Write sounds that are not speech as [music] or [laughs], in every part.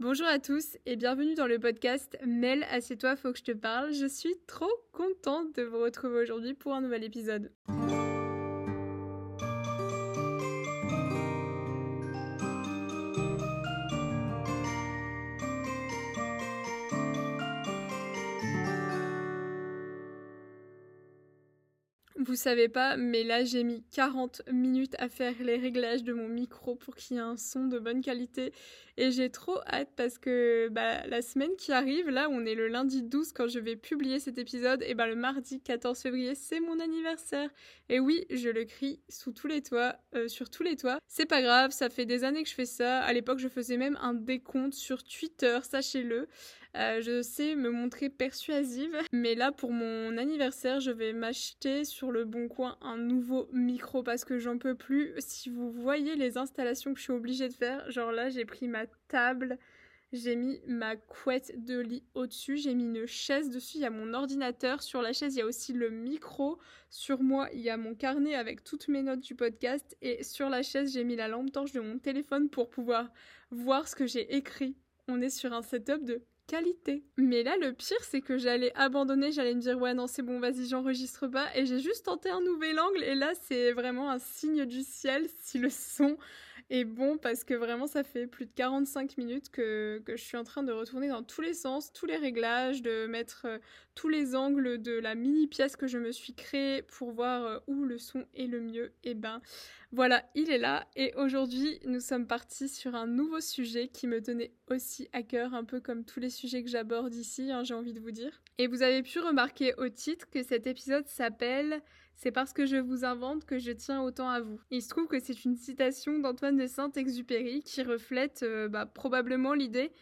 Bonjour à tous et bienvenue dans le podcast Mel, assieds-toi, faut que je te parle. Je suis trop contente de vous retrouver aujourd'hui pour un nouvel épisode. Vous savez pas, mais là j'ai mis 40 minutes à faire les réglages de mon micro pour qu'il y ait un son de bonne qualité. Et j'ai trop hâte parce que bah, la semaine qui arrive, là on est le lundi 12 quand je vais publier cet épisode, et bah le mardi 14 février c'est mon anniversaire. Et oui, je le crie sous tous les toits, euh, sur tous les toits. C'est pas grave, ça fait des années que je fais ça. À l'époque je faisais même un décompte sur Twitter, sachez-le. Euh, je sais me montrer persuasive, mais là pour mon anniversaire, je vais m'acheter sur le bon coin un nouveau micro parce que j'en peux plus. Si vous voyez les installations que je suis obligée de faire, genre là j'ai pris ma table, j'ai mis ma couette de lit au-dessus, j'ai mis une chaise dessus, il y a mon ordinateur, sur la chaise il y a aussi le micro, sur moi il y a mon carnet avec toutes mes notes du podcast et sur la chaise j'ai mis la lampe torche de mon téléphone pour pouvoir voir ce que j'ai écrit. On est sur un setup de qualité. Mais là, le pire, c'est que j'allais abandonner, j'allais me dire ouais non c'est bon, vas-y j'enregistre pas, et j'ai juste tenté un nouvel angle, et là c'est vraiment un signe du ciel si le son est bon, parce que vraiment ça fait plus de 45 minutes que, que je suis en train de retourner dans tous les sens, tous les réglages, de mettre euh, tous les angles de la mini pièce que je me suis créée pour voir euh, où le son est le mieux. Et ben voilà, il est là, et aujourd'hui nous sommes partis sur un nouveau sujet qui me tenait aussi à cœur, un peu comme tous les sujets que j'aborde ici, hein, j'ai envie de vous dire. Et vous avez pu remarquer au titre que cet épisode s'appelle C'est parce que je vous invente que je tiens autant à vous. il se trouve que c'est une citation d'Antoine de Saint-Exupéry qui reflète euh, bah, probablement l'idée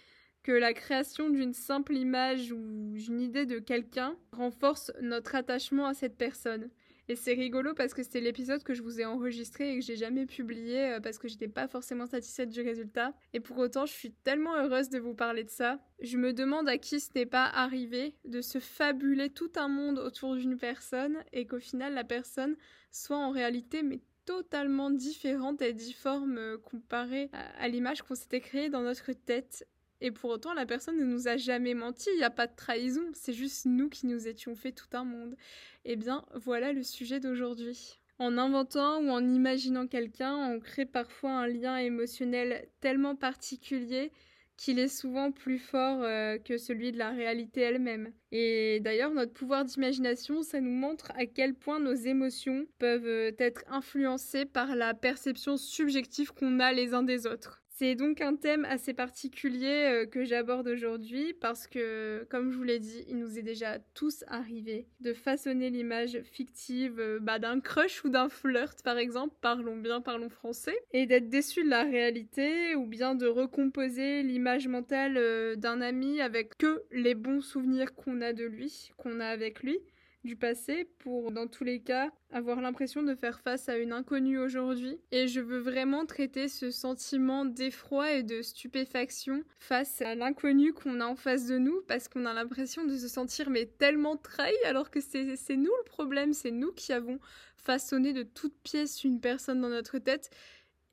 que la création d'une simple image ou d'une idée de quelqu'un renforce notre attachement à cette personne. Et c'est rigolo parce que c'était l'épisode que je vous ai enregistré et que j'ai jamais publié euh, parce que j'étais pas forcément satisfaite du résultat. Et pour autant, je suis tellement heureuse de vous parler de ça. Je me demande à qui ce n'est pas arrivé de se fabuler tout un monde autour d'une personne et qu'au final la personne soit en réalité mais totalement différente et difforme euh, comparée à l'image qu'on s'était créée dans notre tête. Et pour autant, la personne ne nous a jamais menti, il n'y a pas de trahison, c'est juste nous qui nous étions fait tout un monde. Eh bien, voilà le sujet d'aujourd'hui. En inventant ou en imaginant quelqu'un, on crée parfois un lien émotionnel tellement particulier qu'il est souvent plus fort euh, que celui de la réalité elle-même. Et d'ailleurs, notre pouvoir d'imagination, ça nous montre à quel point nos émotions peuvent euh, être influencées par la perception subjective qu'on a les uns des autres. C'est donc un thème assez particulier euh, que j'aborde aujourd'hui parce que, comme je vous l'ai dit, il nous est déjà tous arrivé de façonner l'image fictive euh, bah, d'un crush ou d'un flirt, par exemple, parlons bien, parlons français, et d'être déçu de la réalité ou bien de recomposer l'image mentale euh, d'un ami avec que les bons souvenirs qu'on a de lui, qu'on a avec lui du passé pour, dans tous les cas, avoir l'impression de faire face à une inconnue aujourd'hui. Et je veux vraiment traiter ce sentiment d'effroi et de stupéfaction face à l'inconnu qu'on a en face de nous parce qu'on a l'impression de se sentir mais tellement trahi alors que c'est nous le problème, c'est nous qui avons façonné de toutes pièces une personne dans notre tête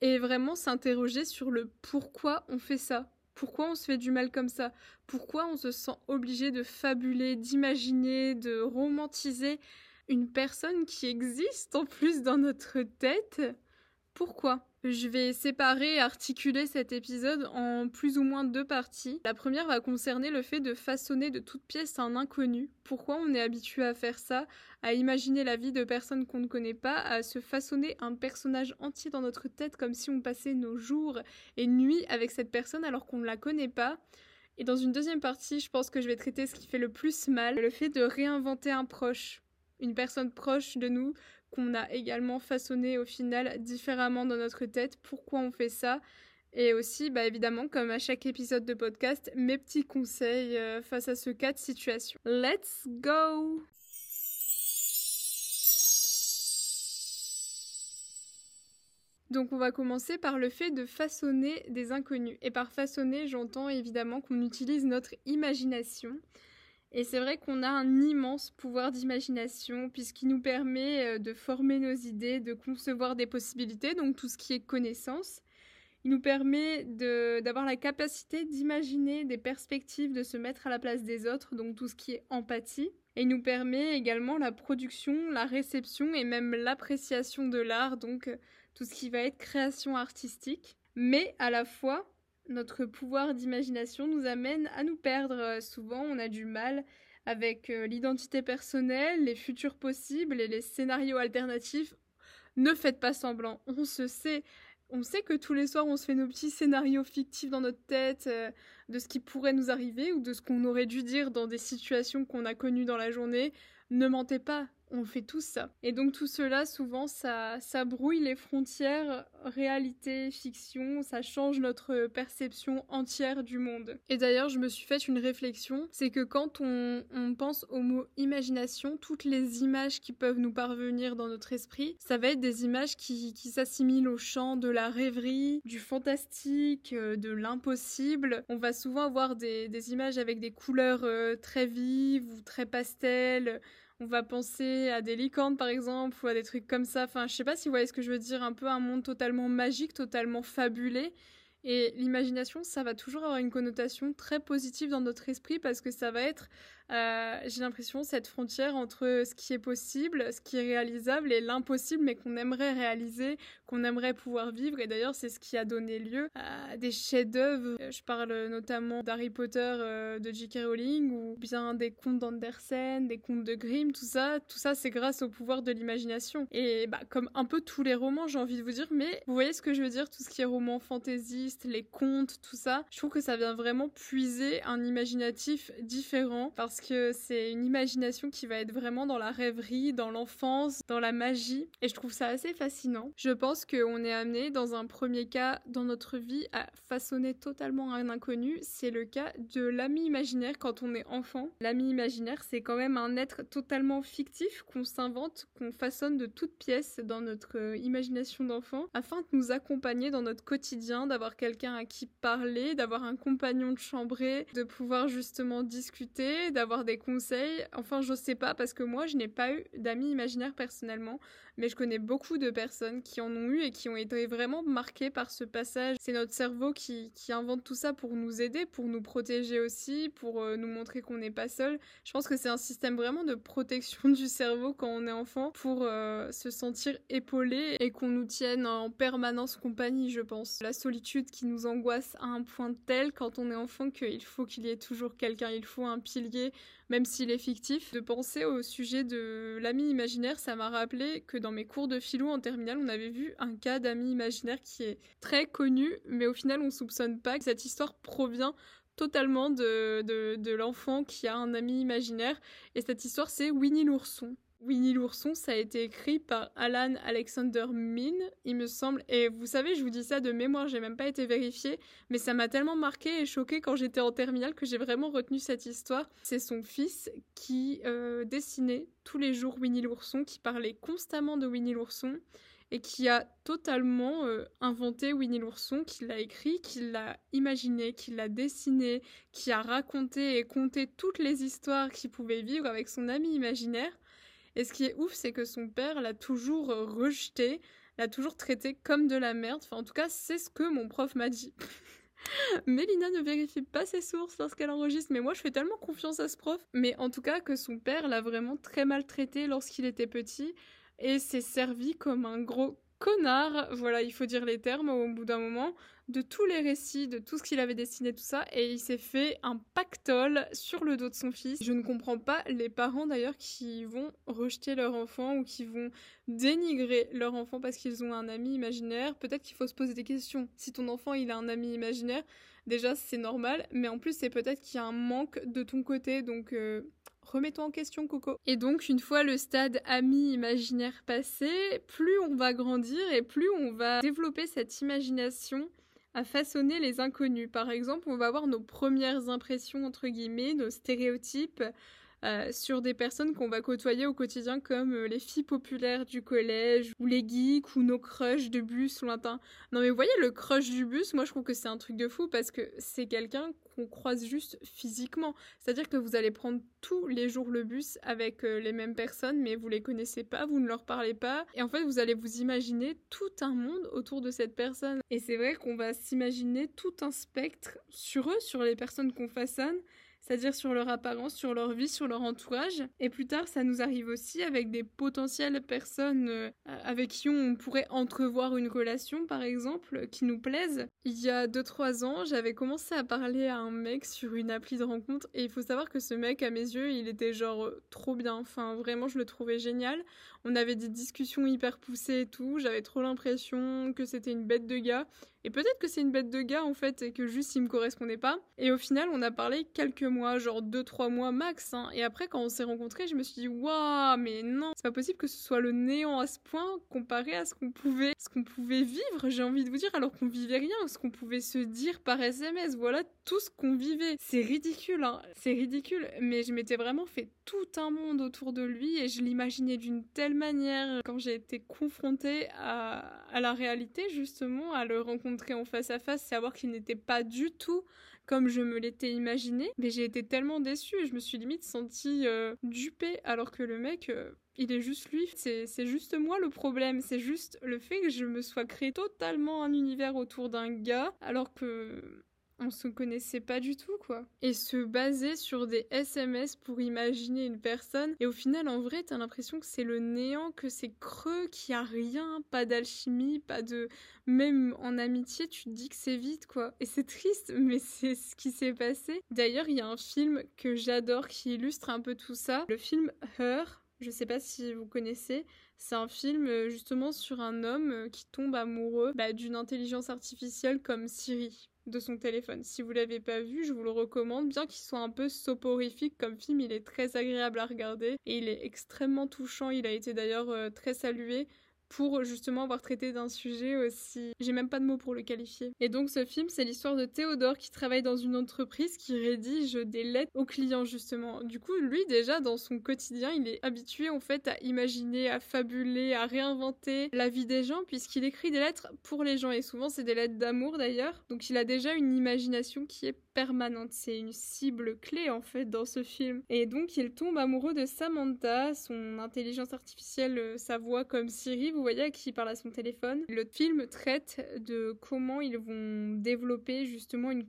et vraiment s'interroger sur le pourquoi on fait ça. Pourquoi on se fait du mal comme ça? Pourquoi on se sent obligé de fabuler, d'imaginer, de romantiser une personne qui existe en plus dans notre tête? Pourquoi je vais séparer et articuler cet épisode en plus ou moins deux parties. La première va concerner le fait de façonner de toute pièce un inconnu. Pourquoi on est habitué à faire ça, à imaginer la vie de personnes qu'on ne connaît pas, à se façonner un personnage entier dans notre tête comme si on passait nos jours et nuits avec cette personne alors qu'on ne la connaît pas? Et dans une deuxième partie, je pense que je vais traiter ce qui fait le plus mal, le fait de réinventer un proche une personne proche de nous qu'on a également façonné au final différemment dans notre tête. Pourquoi on fait ça? Et aussi, bah évidemment, comme à chaque épisode de podcast, mes petits conseils euh, face à ce cas de situation. Let's go Donc on va commencer par le fait de façonner des inconnus. Et par façonner, j'entends évidemment qu'on utilise notre imagination. Et c'est vrai qu'on a un immense pouvoir d'imagination puisqu'il nous permet euh, de former nos idées, de concevoir des possibilités, donc tout ce qui est connaissance. Il nous permet d'avoir la capacité d'imaginer des perspectives, de se mettre à la place des autres, donc tout ce qui est empathie. Et il nous permet également la production, la réception et même l'appréciation de l'art, donc tout ce qui va être création artistique. Mais à la fois, notre pouvoir d'imagination nous amène à nous perdre. Souvent, on a du mal avec euh, l'identité personnelle, les futurs possibles et les scénarios alternatifs. Ne faites pas semblant, on se sait. On sait que tous les soirs, on se fait nos petits scénarios fictifs dans notre tête euh, de ce qui pourrait nous arriver ou de ce qu'on aurait dû dire dans des situations qu'on a connues dans la journée. Ne mentez pas, on fait tout ça. Et donc tout cela, souvent, ça, ça brouille les frontières réalité, fiction, ça change notre perception entière du monde. Et d'ailleurs, je me suis fait une réflexion, c'est que quand on, pense au mot imagination, toutes les images qui peuvent nous parvenir dans notre esprit, ça va être des images qui, s'assimilent au champ de la rêverie, du fantastique, euh, de l'impossible. On va souvent avoir des, images avec des couleurs euh, très vives ou très pastel on va penser à des licornes par exemple ou à des trucs comme ça. Enfin, je sais pas si vous voyez ce que je veux dire, un peu un monde totalement magique, totalement fabulé. Et l'imagination, ça va toujours avoir une connotation très positive dans notre esprit parce que ça va être euh, j'ai l'impression, cette frontière entre ce qui est possible, ce qui est réalisable et l'impossible, mais qu'on aimerait réaliser, qu'on aimerait pouvoir vivre. Et d'ailleurs, c'est ce qui a donné lieu à des chefs-d'œuvre. Je parle notamment d'Harry Potter euh, de J.K. Rowling ou bien des contes d'Andersen, des contes de Grimm, tout ça. Tout ça, c'est grâce au pouvoir de l'imagination. Et bah, comme un peu tous les romans, j'ai envie de vous dire, mais vous voyez ce que je veux dire, tout ce qui est roman fantaisiste, les contes, tout ça, je trouve que ça vient vraiment puiser un imaginatif différent parce que c'est une imagination qui va être vraiment dans la rêverie, dans l'enfance, dans la magie. Et je trouve ça assez fascinant. Je pense qu'on est amené, dans un premier cas dans notre vie, à façonner totalement un inconnu. C'est le cas de l'ami imaginaire quand on est enfant. L'ami imaginaire, c'est quand même un être totalement fictif qu'on s'invente, qu'on façonne de toutes pièces dans notre euh, imagination d'enfant afin de nous accompagner dans notre quotidien, d'avoir quelqu'un à qui parler, d'avoir un compagnon de chambrée, de pouvoir justement discuter, d'avoir des conseils. Enfin, je sais pas parce que moi, je n'ai pas eu d'amis imaginaires personnellement, mais je connais beaucoup de personnes qui en ont eu et qui ont été vraiment marquées par ce passage. C'est notre cerveau qui, invente tout ça pour nous aider, pour nous protéger aussi, pour euh, nous montrer qu'on n'est pas seul. Je pense que c'est un système vraiment de protection [laughs] du cerveau quand on est enfant pour euh, se sentir épaulé et qu'on nous tienne en permanence compagnie, je pense. La solitude qui nous angoisse à un point tel quand on est enfant qu'il faut qu'il y ait toujours quelqu'un, il faut un pilier même s'il est fictif. De penser au sujet de l'ami imaginaire, ça m'a rappelé que dans mes cours de philo en terminale, on avait vu un cas d'ami imaginaire qui est très connu, mais au final, on soupçonne pas que cette histoire provient totalement de, de l'enfant qui a un ami imaginaire. Et cette histoire, c'est Winnie l'ourson. Winnie l'ourson, ça a été écrit par Alan Alexander Min, il me semble. Et vous savez, je vous dis ça de mémoire, j'ai même pas été vérifié, mais ça m'a tellement marqué et choqué quand j'étais en terminale que j'ai vraiment retenu cette histoire. C'est son fils qui euh, dessinait tous les jours Winnie l'ourson, qui parlait constamment de Winnie l'ourson et qui a totalement euh, inventé Winnie l'ourson, qui l'a écrit, qui l'a imaginé, qui l'a dessiné, qui a raconté et conté toutes les histoires qu'il pouvait vivre avec son ami imaginaire. Et ce qui est ouf, c'est que son père l'a toujours euh, rejeté, l'a toujours traité comme de la merde. Enfin, en tout cas, c'est ce que mon prof m'a dit. [laughs] Mélina ne vérifie pas ses sources lorsqu'elle enregistre, mais moi je fais tellement confiance à ce prof. Mais en tout cas, que son père l'a vraiment très maltraité lorsqu'il était petit et s'est servi comme un gros connard, voilà, il faut dire les termes au bout d'un moment, de tous les récits, de tout ce qu'il avait dessiné, tout ça, et il s'est fait un pactole sur le dos de son fils. Je ne comprends pas les parents d'ailleurs qui vont rejeter leur enfant ou qui vont dénigrer leur enfant parce qu'ils ont un ami imaginaire. Peut-être qu'il faut se poser des questions. Si ton enfant il a un ami imaginaire, déjà c'est normal, mais en plus c'est peut-être qu'il y a un manque de ton côté, donc euh, remets-toi en question, Coco. Et donc, une fois le stade ami imaginaire passé, plus on va grandir et plus on va développer cette imagination à façonner les inconnus. Par exemple, on va avoir nos premières impressions, entre guillemets, nos stéréotypes, euh, sur des personnes qu'on va côtoyer au quotidien comme euh, les filles populaires du collège ou les geeks ou nos crushs de bus lointains. Non mais vous voyez le crush du bus, moi je trouve que c'est un truc de fou parce que c'est quelqu'un qu'on croise juste physiquement. C'est-à-dire que vous allez prendre tous les jours le bus avec euh, les mêmes personnes mais vous les connaissez pas, vous ne leur parlez pas et en fait vous allez vous imaginer tout un monde autour de cette personne. Et c'est vrai qu'on va s'imaginer tout un spectre sur eux, sur les personnes qu'on façonne c'est-à-dire sur leur apparence, sur leur vie, sur leur entourage. Et plus tard, ça nous arrive aussi avec des potentielles personnes euh, avec qui on pourrait entrevoir une relation, par exemple, qui nous plaisent. Il y a 2-3 ans, j'avais commencé à parler à un mec sur une appli de rencontre et il faut savoir que ce mec, à mes yeux, il était genre trop bien. Enfin, vraiment, je le trouvais génial. On avait des discussions hyper poussées et tout. J'avais trop l'impression que c'était une bête de gars. Et peut-être que c'est une bête de gars en fait et que juste il me correspondait pas. Et au final, on a parlé quelques mois, genre 2-3 mois max. Hein. Et après, quand on s'est rencontrés, je me suis dit, waouh, mais non, c'est pas possible que ce soit le néant à ce point comparé à ce qu'on pouvait, pouvait vivre, j'ai envie de vous dire, alors qu'on vivait rien, ce qu'on pouvait se dire par SMS. Voilà tout ce qu'on vivait. C'est ridicule, hein. C'est ridicule. Mais je m'étais vraiment fait tout un monde autour de lui et je l'imaginais d'une telle manière quand j'ai été confrontée à, à la réalité, justement, à le rencontrer en face à face, savoir qu'il n'était pas du tout comme je me l'étais imaginé. Mais j'ai été tellement déçue, je me suis limite sentie euh, dupée, alors que le mec, euh, il est juste lui. C'est juste moi le problème, c'est juste le fait que je me sois créé totalement un univers autour d'un gars, alors que on se connaissait pas du tout, quoi. Et se baser sur des SMS pour imaginer une personne. Et au final, en vrai, t'as l'impression que c'est le néant, que c'est creux, qu'il y a rien, pas d'alchimie, pas de. Même en amitié, tu te dis que c'est vide, quoi. Et c'est triste, [laughs] mais c'est ce qui s'est passé. D'ailleurs, il y a un film que j'adore qui illustre un peu tout ça. Le film Her. Je sais pas si vous connaissez. C'est un film euh, justement sur un homme euh, qui tombe amoureux bah, d'une intelligence artificielle comme Siri de son téléphone. Si vous l'avez pas vu, je vous le recommande, bien qu'il soit un peu soporifique comme film, il est très agréable à regarder et il est extrêmement touchant. Il a été d'ailleurs euh, très salué pour justement avoir traité d'un sujet aussi. J'ai même pas de mots pour le qualifier. Et donc ce film, c'est l'histoire de Théodore qui travaille dans une entreprise qui rédige des lettres aux clients justement. Du coup, lui déjà dans son quotidien, il est habitué en fait à imaginer, à fabuler, à réinventer la vie des gens puisqu'il écrit des lettres pour les gens et souvent c'est des lettres d'amour d'ailleurs. Donc il a déjà une imagination qui est permanente. C'est une cible clé en fait dans ce film. Et donc il tombe amoureux de Samantha, son intelligence artificielle, euh, sa voix comme Siri vous voyez, qui parle à son téléphone. Le film traite de comment ils vont développer justement une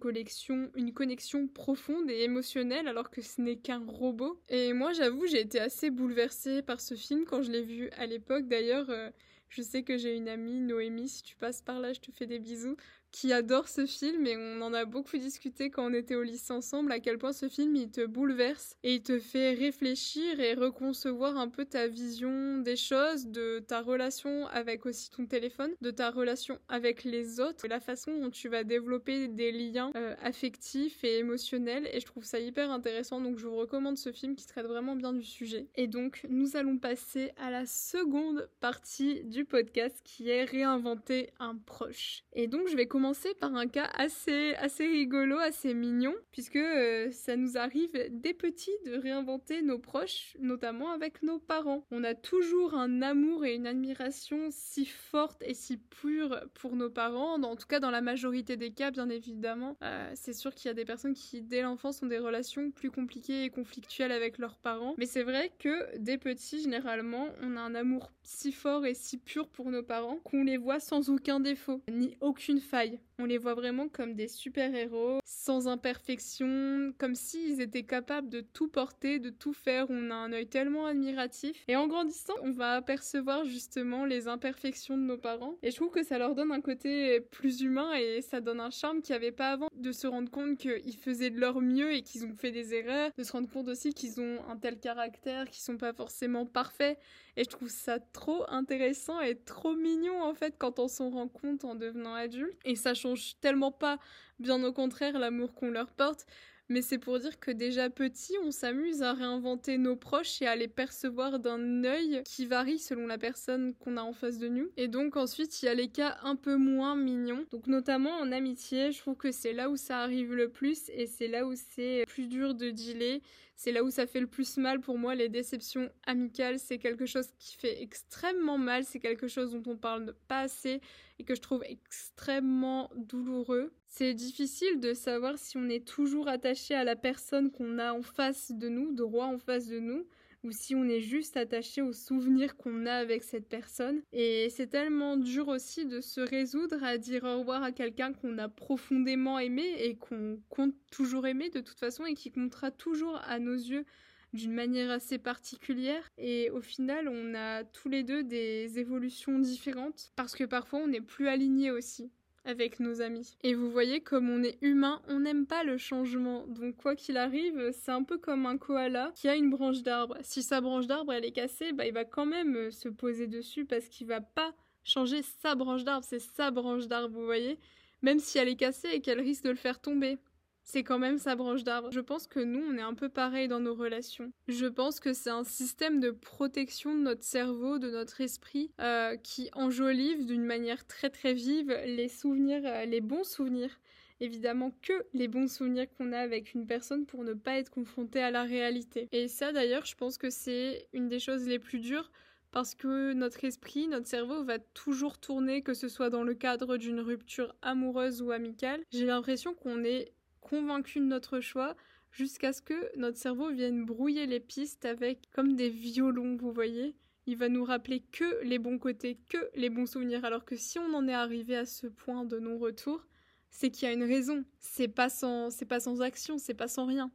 une connexion profonde et émotionnelle alors que ce n'est qu'un robot. Et moi, j'avoue, j'ai été assez bouleversée par ce film quand je l'ai vu à l'époque. D'ailleurs, euh, je sais que j'ai une amie, Noémie, si tu passes par là, je te fais des bisous qui adore ce film et on en a beaucoup discuté quand on était au lycée ensemble à quel point ce film il te bouleverse et il te fait réfléchir et reconcevoir un peu ta vision des choses, de ta relation avec aussi ton téléphone, de ta relation avec les autres, la façon dont tu vas développer des liens euh, affectifs et émotionnels et je trouve ça hyper intéressant donc je vous recommande ce film qui traite vraiment bien du sujet. Et donc nous allons passer à la seconde partie du podcast qui est réinventer un proche. Et donc je vais commencer commencer par un cas assez, assez rigolo, assez mignon, puisque euh, ça nous arrive des petits de réinventer nos proches, notamment avec nos parents. On a toujours un amour et une admiration si forte et si pure pour nos parents, en tout cas dans la majorité des cas, bien évidemment. Euh, c'est sûr qu'il y a des personnes qui, dès l'enfance, ont des relations plus compliquées et conflictuelles avec leurs parents, mais c'est vrai que des petits, généralement, on a un amour si fort et si pur pour nos parents qu'on les voit sans aucun défaut, ni aucune faille. Bye. On les voit vraiment comme des super-héros, sans imperfection, comme s'ils étaient capables de tout porter, de tout faire. On a un œil tellement admiratif. Et en grandissant, on va apercevoir justement les imperfections de nos parents. Et je trouve que ça leur donne un côté plus humain et ça donne un charme qu'il n'y avait pas avant. De se rendre compte qu'ils faisaient de leur mieux et qu'ils ont fait des erreurs. De se rendre compte aussi qu'ils ont un tel caractère, qu'ils sont pas forcément parfaits. Et je trouve ça trop intéressant et trop mignon en fait quand on s'en rend compte en devenant adulte. Et ça tellement pas, bien au contraire, l'amour qu'on leur porte. mais c'est pour dire que déjà petit, on s'amuse à réinventer nos proches et à les percevoir d'un œil qui varie selon la personne qu'on a en face de nous. Et donc ensuite, il y a les cas un peu moins mignons. Donc notamment en amitié, je trouve que c'est là où ça arrive le plus et c'est là où c'est plus dur de dealer. C'est là où ça fait le plus mal pour moi, les déceptions amicales. C'est quelque chose qui fait extrêmement mal, c'est quelque chose dont on parle pas assez et que je trouve extrêmement douloureux. C'est difficile de savoir si on est toujours attaché à la personne qu'on a en face de nous, de roi en face de nous, ou si on est juste attaché aux souvenirs qu'on a avec cette personne. Et c'est tellement dur aussi de se résoudre à dire au revoir à quelqu'un qu'on a profondément aimé et qu'on compte toujours aimer de toute façon et qui comptera toujours à nos yeux d'une manière assez particulière et au final on a tous les deux des évolutions différentes parce que parfois on n'est plus alignés aussi avec nos amis. Et vous voyez, comme on est humain, on n'aime pas le changement. Donc quoi qu'il arrive, c'est un peu comme un koala qui a une branche d'arbre. Si sa branche d'arbre elle est cassée, bah il va quand même euh, se poser dessus parce qu'il va pas changer sa branche d'arbre, c'est sa branche d'arbre, vous voyez. Même si elle est cassée et qu'elle risque de le faire tomber c'est quand même sa branche d'arbre. Je pense que nous, on est un peu pareil dans nos relations. Je pense que c'est un système de protection de notre cerveau, de notre esprit, euh, qui enjolive d'une manière très très vive les souvenirs, euh, les bons souvenirs. Évidemment que les bons souvenirs qu'on a avec une personne pour ne pas être confronté à la réalité. Et ça d'ailleurs, je pense que c'est une des choses les plus dures parce que notre esprit, notre cerveau va toujours tourner, que ce soit dans le cadre d'une rupture amoureuse ou amicale. J'ai l'impression qu'on est convaincu de notre choix jusqu'à ce que notre cerveau vienne brouiller les pistes avec comme des violons, vous voyez. Il va nous rappeler que les bons côtés, que les bons souvenirs, alors que si on en est arrivé à ce point de non-retour, c'est qu'il y a une raison. C'est pas sans, c'est pas sans action, c'est pas sans rien.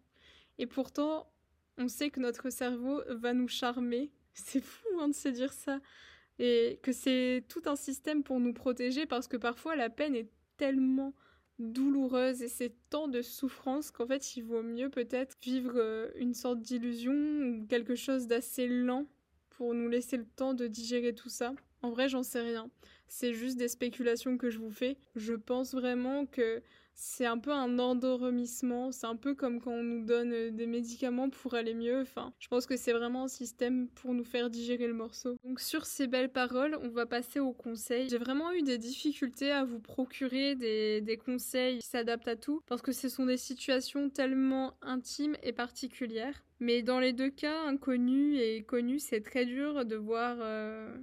Et pourtant, on sait que notre cerveau va nous charmer. [laughs] C'est fou hein, de se dire ça. Et que c'est tout un système pour nous protéger parce que parfois la peine est tellement douloureuse et c'est tant de souffrance qu'en fait il vaut mieux peut-être vivre euh, une sorte d'illusion ou quelque chose d'assez lent pour nous laisser le temps de digérer tout ça. En vrai, j'en sais rien. C'est juste des spéculations que je vous fais. Je pense vraiment que c'est un peu un endormissement, c'est un peu comme quand on nous donne euh, des médicaments pour aller mieux. Enfin, je pense que c'est vraiment un système pour nous faire digérer le morceau. Donc sur ces belles paroles, on va passer aux conseils. J'ai vraiment eu des difficultés à vous procurer des, conseils qui s'adaptent à tout parce que ce sont des situations tellement intimes et particulières. Mais dans les deux cas, inconnu et connu, c'est très dur de voir euh,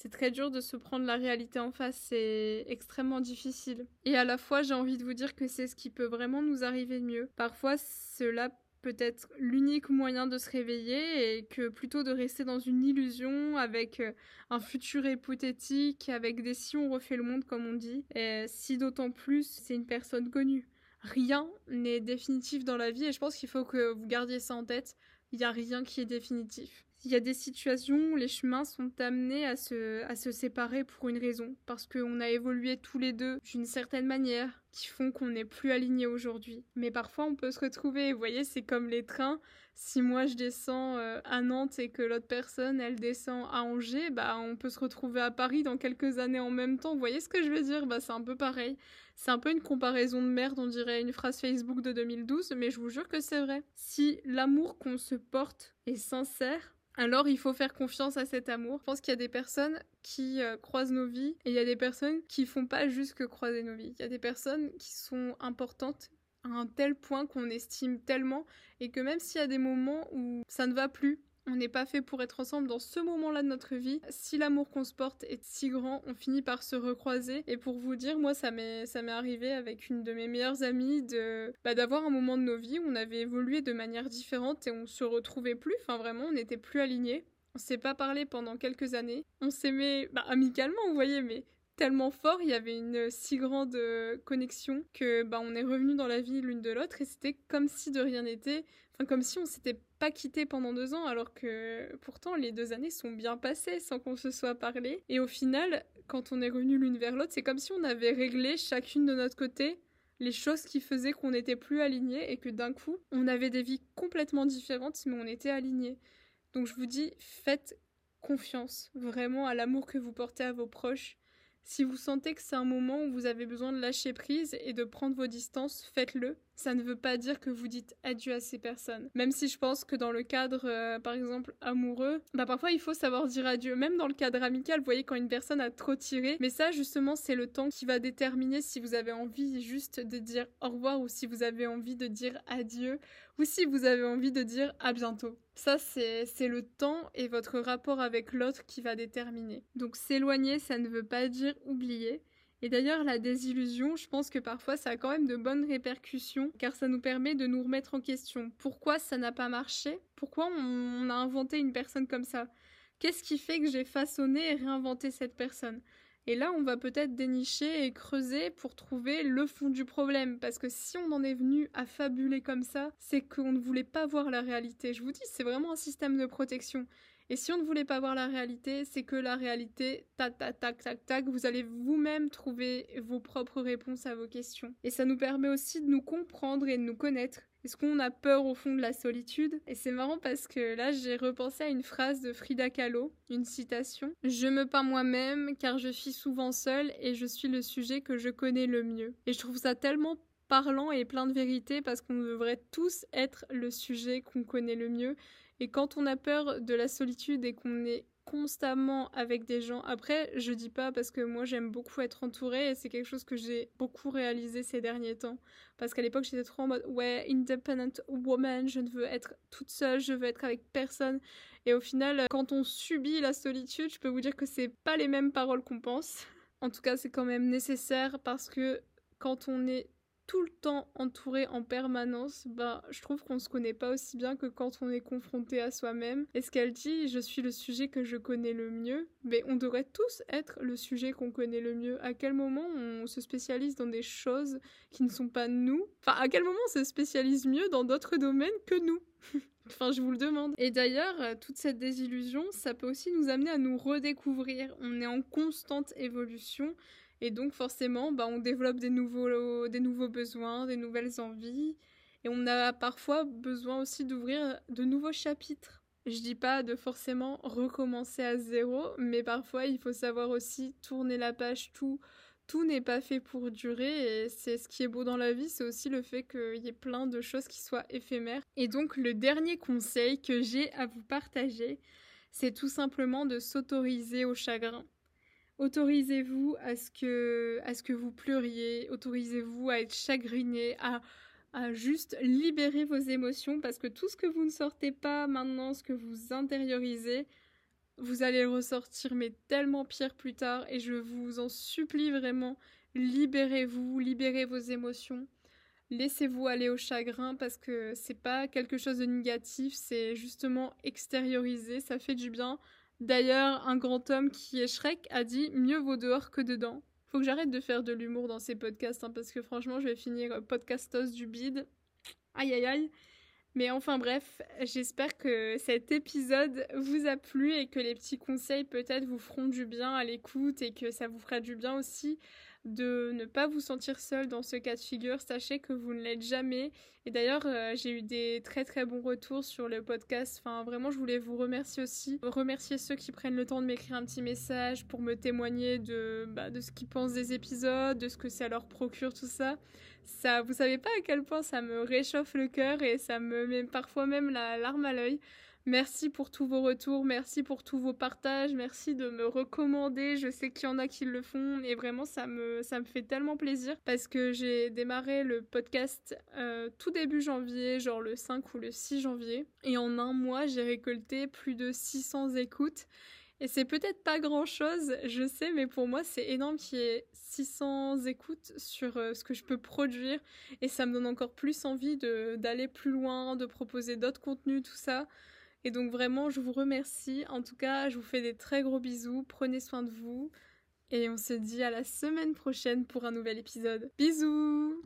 c'est très dur de se prendre la réalité en face, c'est extrêmement difficile. Et à la fois, j'ai envie de vous dire que c'est ce qui peut vraiment nous arriver de mieux. Parfois, cela peut être l'unique moyen de se réveiller et que plutôt de rester dans une illusion avec euh, un futur hypothétique, avec des si on refait le monde comme on dit, et si d'autant plus c'est une personne connue. Rien n'est définitif dans la vie et je pense qu'il faut que vous gardiez ça en tête. Il n'y a rien qui est définitif. Il y a des situations où les chemins sont amenés à se, séparer pour une raison, parce qu'on a évolué tous les deux d'une certaine manière, qui font qu'on n'est plus alignés aujourd'hui. Mais parfois on peut se retrouver, vous voyez, c'est comme les trains. Si moi je descends euh, à Nantes et que l'autre personne elle descend à Angers, bah on peut se retrouver à Paris dans quelques années en même temps. Vous voyez ce que je veux dire? Bah c'est un peu pareil. C'est un peu une comparaison de merde, on dirait une phrase Facebook de 2012, mais je vous jure que c'est vrai. Si l'amour qu'on se porte est sincère, alors il faut faire confiance à cet amour. Je pense qu'il y a des personnes qui euh, croisent nos vies et il y a des personnes qui font pas juste que croiser nos vies. Il y a des personnes qui sont importantes à un tel point qu'on estime tellement et que même s'il y a des moments où ça ne va plus, on n'est pas fait pour être ensemble dans ce moment-là de notre vie. Si l'amour qu'on se porte est si grand, on finit par se recroiser. Et pour vous dire, moi, ça m'est, ça m'est arrivé avec une de mes meilleures amies de, bah, d'avoir un moment de nos vies où on avait évolué de manière différente et on se retrouvait plus. Enfin, vraiment, on n'était plus alignés. On s'est pas parlé pendant quelques années. On s'aimait, bah, amicalement, vous voyez, mais tellement fort, il y avait une si grande euh, connexion que bah on est revenu dans la vie l'une de l'autre et c'était comme si de rien n'était, enfin comme si on s'était pas quitté pendant deux ans alors que pourtant les deux années sont bien passées sans qu'on se soit parlé et au final quand on est revenu l'une vers l'autre c'est comme si on avait réglé chacune de notre côté les choses qui faisaient qu'on n'était plus alignés et que d'un coup on avait des vies complètement différentes mais on était alignés. Donc je vous dis faites confiance vraiment à l'amour que vous portez à vos proches si vous sentez que c'est un moment où vous avez besoin de lâcher prise et de prendre vos distances, faites-le. Ça ne veut pas dire que vous dites adieu à ces personnes. Même si je pense que dans le cadre, euh, par exemple, amoureux, bah parfois il faut savoir dire adieu. Même dans le cadre amical, vous voyez quand une personne a trop tiré. Mais ça, justement, c'est le temps qui va déterminer si vous avez envie juste de dire au revoir ou si vous avez envie de dire adieu ou si vous avez envie de dire à bientôt. Ça, c'est le temps et votre rapport avec l'autre qui va déterminer. Donc s'éloigner, ça ne veut pas dire oublier. Et d'ailleurs, la désillusion, je pense que parfois ça a quand même de bonnes répercussions, car ça nous permet de nous remettre en question. Pourquoi ça n'a pas marché? Pourquoi on a inventé une personne comme ça? Qu'est-ce qui fait que j'ai façonné et réinventé cette personne? Et là, on va peut-être dénicher et creuser pour trouver le fond du problème. Parce que si on en est venu à fabuler comme ça, c'est qu'on ne voulait pas voir la réalité. Je vous dis, c'est vraiment un système de protection. Et si on ne voulait pas voir la réalité, c'est que la réalité, tac, tac, tac, tac, tac, vous allez vous-même trouver vos propres réponses à vos questions. Et ça nous permet aussi de nous comprendre et de nous connaître. Est-ce qu'on a peur au fond de la solitude? Et c'est marrant parce que là, j'ai repensé à une phrase de Frida Kahlo, une citation. Je me peins moi-même car je suis souvent seule et je suis le sujet que je connais le mieux. Et je trouve ça tellement parlant et plein de vérité parce qu'on devrait tous être le sujet qu'on connaît le mieux et quand on a peur de la solitude et qu'on est constamment avec des gens. Après, je dis pas parce que moi j'aime beaucoup être entourée et c'est quelque chose que j'ai beaucoup réalisé ces derniers temps. Parce qu'à l'époque j'étais trop en mode ouais, independent woman, je ne veux être toute seule, je veux être avec personne. Et au final, quand on subit la solitude, je peux vous dire que c'est pas les mêmes paroles qu'on pense. En tout cas, c'est quand même nécessaire parce que quand on est tout le temps entouré en permanence, bah, je trouve qu'on se connaît pas aussi bien que quand on est confronté à soi-même. Et ce qu'elle dit, je suis le sujet que je connais le mieux, mais on devrait tous être le sujet qu'on connaît le mieux. À quel moment on se spécialise dans des choses qui ne sont pas nous? Enfin, à quel moment on se spécialise mieux dans d'autres domaines que nous? [laughs] Enfin, je vous le demande. Et d'ailleurs, euh, toute cette désillusion, ça peut aussi nous amener à nous redécouvrir. On est en constante évolution. Et donc forcément, bah, on développe des nouveaux, besoins, des nouvelles envies. Et on a parfois besoin aussi d'ouvrir de nouveaux chapitres. Je dis pas de forcément recommencer à zéro, mais parfois il faut savoir aussi tourner la page. Tout, tout n'est pas fait pour durer et c'est ce qui est beau dans la vie, c'est aussi le fait qu'il y ait plein de choses qui soient éphémères. Et donc le dernier conseil que j'ai à vous partager, c'est tout simplement de s'autoriser au chagrin. Autorisez-vous à ce que vous pleuriez, autorisez-vous à être chagriné, à juste libérer vos émotions parce que tout ce que vous ne sortez pas maintenant, ce que vous intériorisez, vous allez le ressortir mais tellement pire plus tard et je vous en supplie vraiment, libérez-vous, libérez vos émotions. Laissez-vous aller au chagrin parce que c'est pas quelque chose de négatif, c'est justement extérioriser, ça fait du bien. D'ailleurs, un grand homme qui est Shrek a dit mieux vaut dehors que dedans. Faut que j'arrête de faire de l'humour dans ces podcasts hein, parce que franchement, je vais finir podcastos du bide. Aïe aïe aïe. Mais enfin bref, j'espère que cet épisode vous a plu et que les petits conseils peut-être vous feront du bien à l'écoute et que ça vous fera du bien aussi de ne pas vous sentir seul dans ce cas de figure. Sachez que vous ne l'êtes jamais. Et d'ailleurs, euh, j'ai eu des très très bons retours sur le podcast. Enfin, vraiment, je voulais vous remercier aussi. Remercier ceux qui prennent le temps de m'écrire un petit message pour me témoigner de, bah, de ce qu'ils pensent des épisodes, de ce que ça leur procure, tout ça. Ça, vous savez pas à quel point ça me réchauffe le cœur et ça me met parfois même la larme à l'œil. Merci pour tous vos retours, merci pour tous vos partages, merci de me recommander. Je sais qu'il y en a qui le font et vraiment ça me, ça me fait tellement plaisir parce que j'ai démarré le podcast euh, tout début janvier, genre le 5 ou le 6 janvier. Et en un mois, j'ai récolté plus de 600 écoutes. Et c'est peut-être pas grand chose, je sais, mais pour moi c'est énorme qu'il y ait 600 écoutes sur euh, ce que je peux produire. Et ça me donne encore plus envie d'aller plus loin, de proposer d'autres contenus, tout ça. Et donc vraiment, je vous remercie. En tout cas, je vous fais des très gros bisous. Prenez soin de vous. Et on se dit à la semaine prochaine pour un nouvel épisode. Bisous